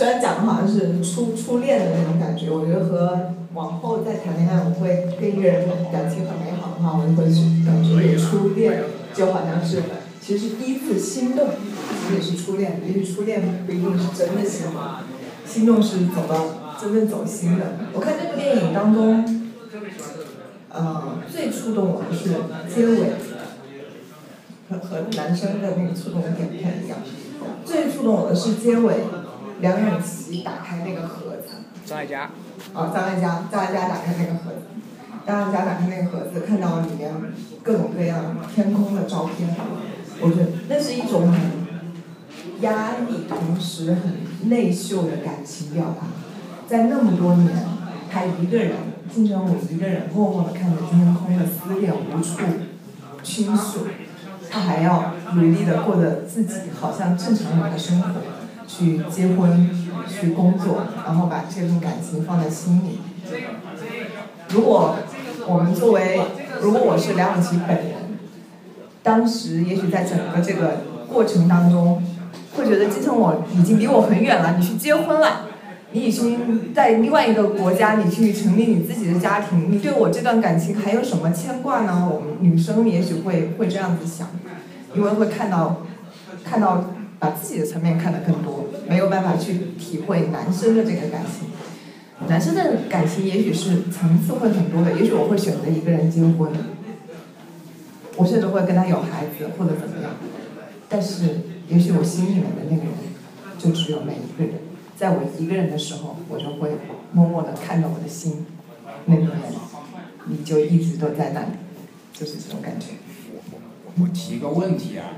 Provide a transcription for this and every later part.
虽然讲的好像是初初恋的那种感觉，我觉得和往后再谈恋爱，我会跟一个人感情很美好的话，我就会去感觉初恋，就好像是其实是第一次心动，其实也是初恋，也许初恋不一定是真的喜欢，心动是走到真正走心的。我看这部电影当中，呃，最触动我的是结尾，和和男生的那个触动点不太一样。最触动我的是结尾，梁咏琪打开那个盒子。张艾嘉。啊，张艾嘉，张艾嘉打开那个盒子，张艾嘉打开那个盒子，看到里面各种各样天空的照片，我觉得那是一种很压抑，同时很内秀的感情表达。在那么多年，他一个人，金城武一个人，默默地看着天空的思念无处倾诉，他还要努力地过着自己好像正常人的生活，去结婚，去工作，然后把这份感情放在心里。如果我们作为，如果我是梁咏琪本人，当时也许在整个这个过程当中，会觉得金城我已经离我很远了，你去结婚了。你已经在另外一个国家，你去成立你自己的家庭，你对我这段感情还有什么牵挂呢？我们女生也许会会这样子想，因为会看到，看到把自己的层面看得更多，没有办法去体会男生的这个感情。男生的感情也许是层次会很多的，也许我会选择一个人结婚，我甚至会跟他有孩子或者怎么样，但是也许我心里面的那个人就只有那一个人。在我一个人的时候，我就会默默地看着我的心，那个人你就一直都在那里，就是这种感觉。我提个问题啊，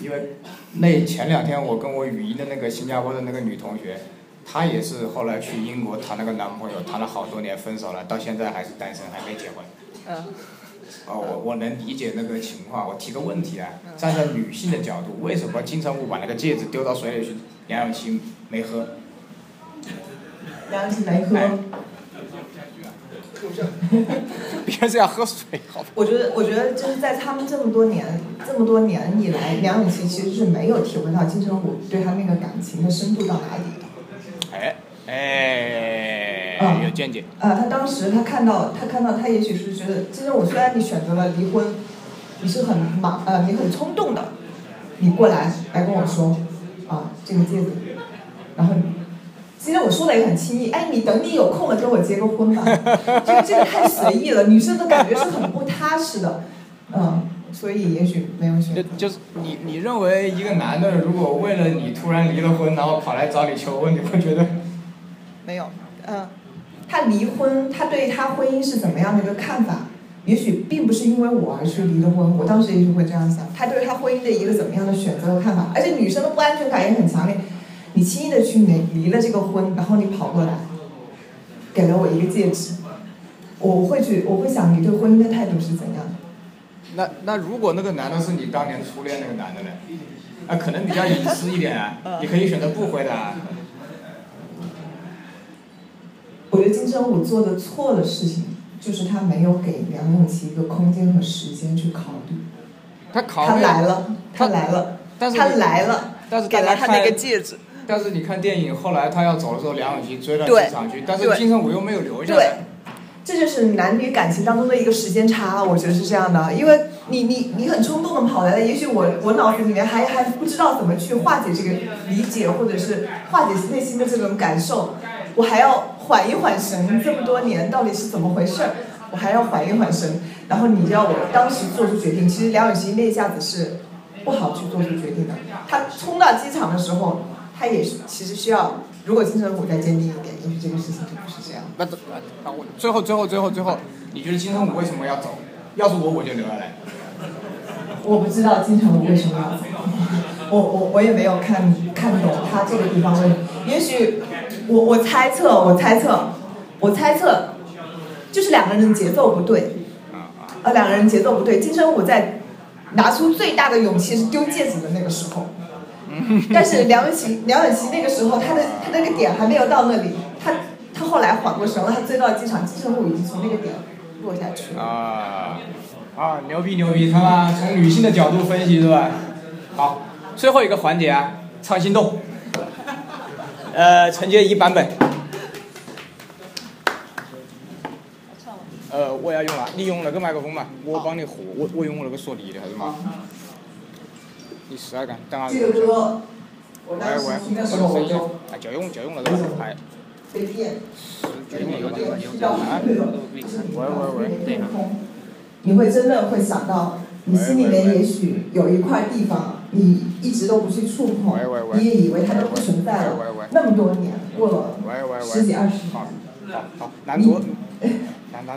因为那前两天我跟我语音的那个新加坡的那个女同学，她也是后来去英国谈了个男朋友，谈了好多年，分手了，到现在还是单身，还没结婚。嗯。哦，我我能理解那个情况。我提个问题啊，站在女性的角度，为什么金城武把那个戒指丢到水里去，梁咏琪没喝？梁咏琪没喝。别人是要喝水，好。我觉得，我觉得就是在他们这么多年，这么多年以来，梁咏琪其实是没有体会到金城武对他那个感情的深度到哪里的。哎哎，有见解。啊，他当时他看到，他看到他也许是觉得金城武虽然你选择了离婚，你是很忙呃，你很冲动的，你过来来跟我说，啊，这个戒指，然后。其实我说的也很轻易，哎，你等你有空了跟我结个婚吧，这 个这个太随意了，女生的感觉是很不踏实的，嗯，所以也许没有选。就就是你你认为一个男的如果为了你突然离了婚，然后跑来找你求婚，你会觉得？没有，嗯，他离婚，他对他婚姻是怎么样的一个看法？也许并不是因为我而去离的婚，我当时也许会这样想，他对他婚姻的一个怎么样的选择和看法？而且女生的不安全感也很强烈。你轻易的去离离了这个婚，然后你跑过来，给了我一个戒指，我会去，我会想你对婚姻的态度是怎样的？那那如果那个男的是你当年初恋那个男的呢？啊，可能比较隐私一点啊，你可以选择不回答。我觉得金城武做的错的事情，就是他没有给梁咏琪一个空间和时间去考虑。他考虑。他来了，他来了，他来了，给了他那个戒指。但是你看电影，后来他要走的时候，梁咏琪追到机场去，但是金城武又没有留下来。对，这就是男女感情当中的一个时间差，我觉得是这样的。因为你你你很冲动的跑来了，也许我我脑子里面还还不知道怎么去化解这个理解，或者是化解内心的这种感受，我还要缓一缓神。这么多年到底是怎么回事？我还要缓一缓神，然后你要我当时做出决定。其实梁咏琪那一下子是不好去做出决定的。他冲到机场的时候。他也是，其实需要，如果金城武再坚定一点，也许这个事情就不是这样。那那我最后最后最后最后，你觉得金城武为什么要走？要是我，我就留下来。我不知道金城武为什么要走，我我我也没有看看懂他这个地方为什么。也许我我猜测，我猜测，我猜测，就是两个人的节奏不对。呃，两个人节奏不对。金城武在拿出最大的勇气是丢戒指的那个时候。但是梁咏琪，梁咏琪那个时候，他的他那个点还没有到那里，他他后来缓过神了，他追到机场，金城武已经从那个点落下去了。啊，啊，牛逼牛逼，他妈从女性的角度分析是吧？好，最后一个环节啊，唱心动。呃，陈洁仪版本。呃，我要用了，你用那个麦克风嘛，我帮你和，我我用我那个索尼的还是嘛？这个歌，我当时听的时候我就。哎，就用就用那个，还。被电。就用那个，啊。喂喂喂，对啊。你会真的会想到，你心里面也许有一块地方，你一直都不去触碰，你也以为它都不存在了。那么多年过了十几二十年。好，好，难做。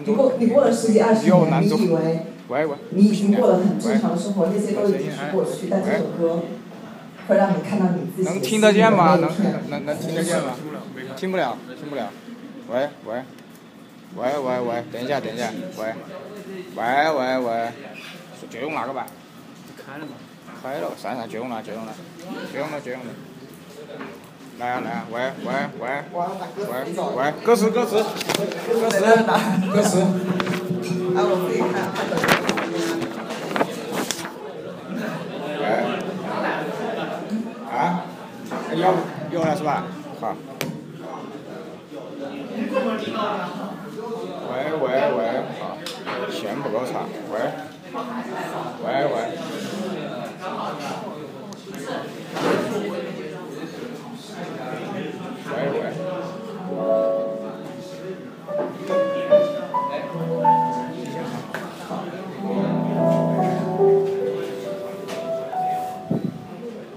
你过你过了十几二十年，你以为你已经过了很正常的生活，那些都已经是过去，但这首歌会让你看到你自己能听得见吗？能能能听得见吗？听不了，听不了。喂喂，喂喂喂，等一下等一下，喂，喂喂喂，就用哪个吧。开了吗？开了，算了，就用了就用了，就用了就用了。来啊来啊，喂喂喂，喂喂，歌词歌词，歌词歌词。啊，我自己看，看懂喂。啊？有有了是吧？好。喂喂喂，好，线不够长，喂。喂喂。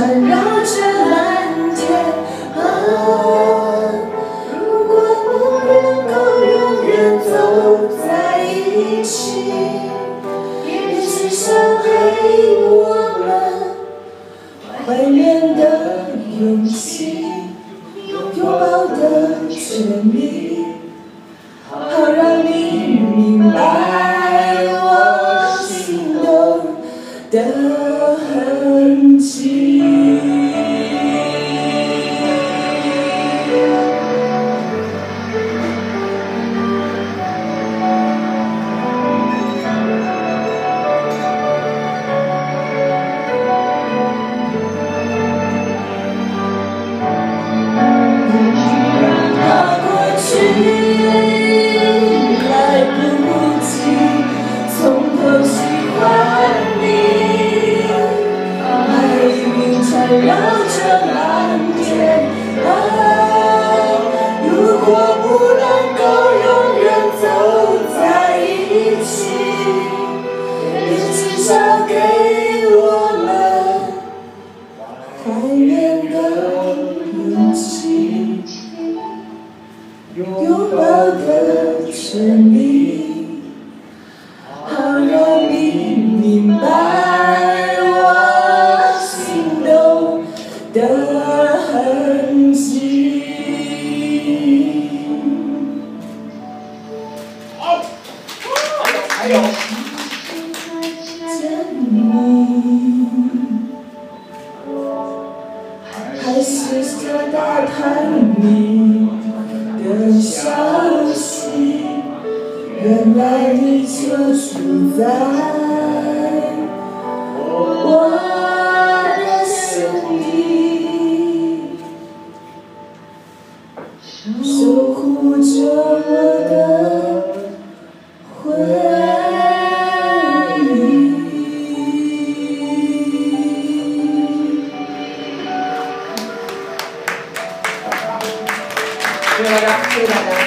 缠绕着蓝天。啊，如果不能够永远走在一起，也至少给我们怀念的勇气，拥抱的权利。原来你就住在我的心里，守护着我的回忆。谢谢大家，谢谢大家。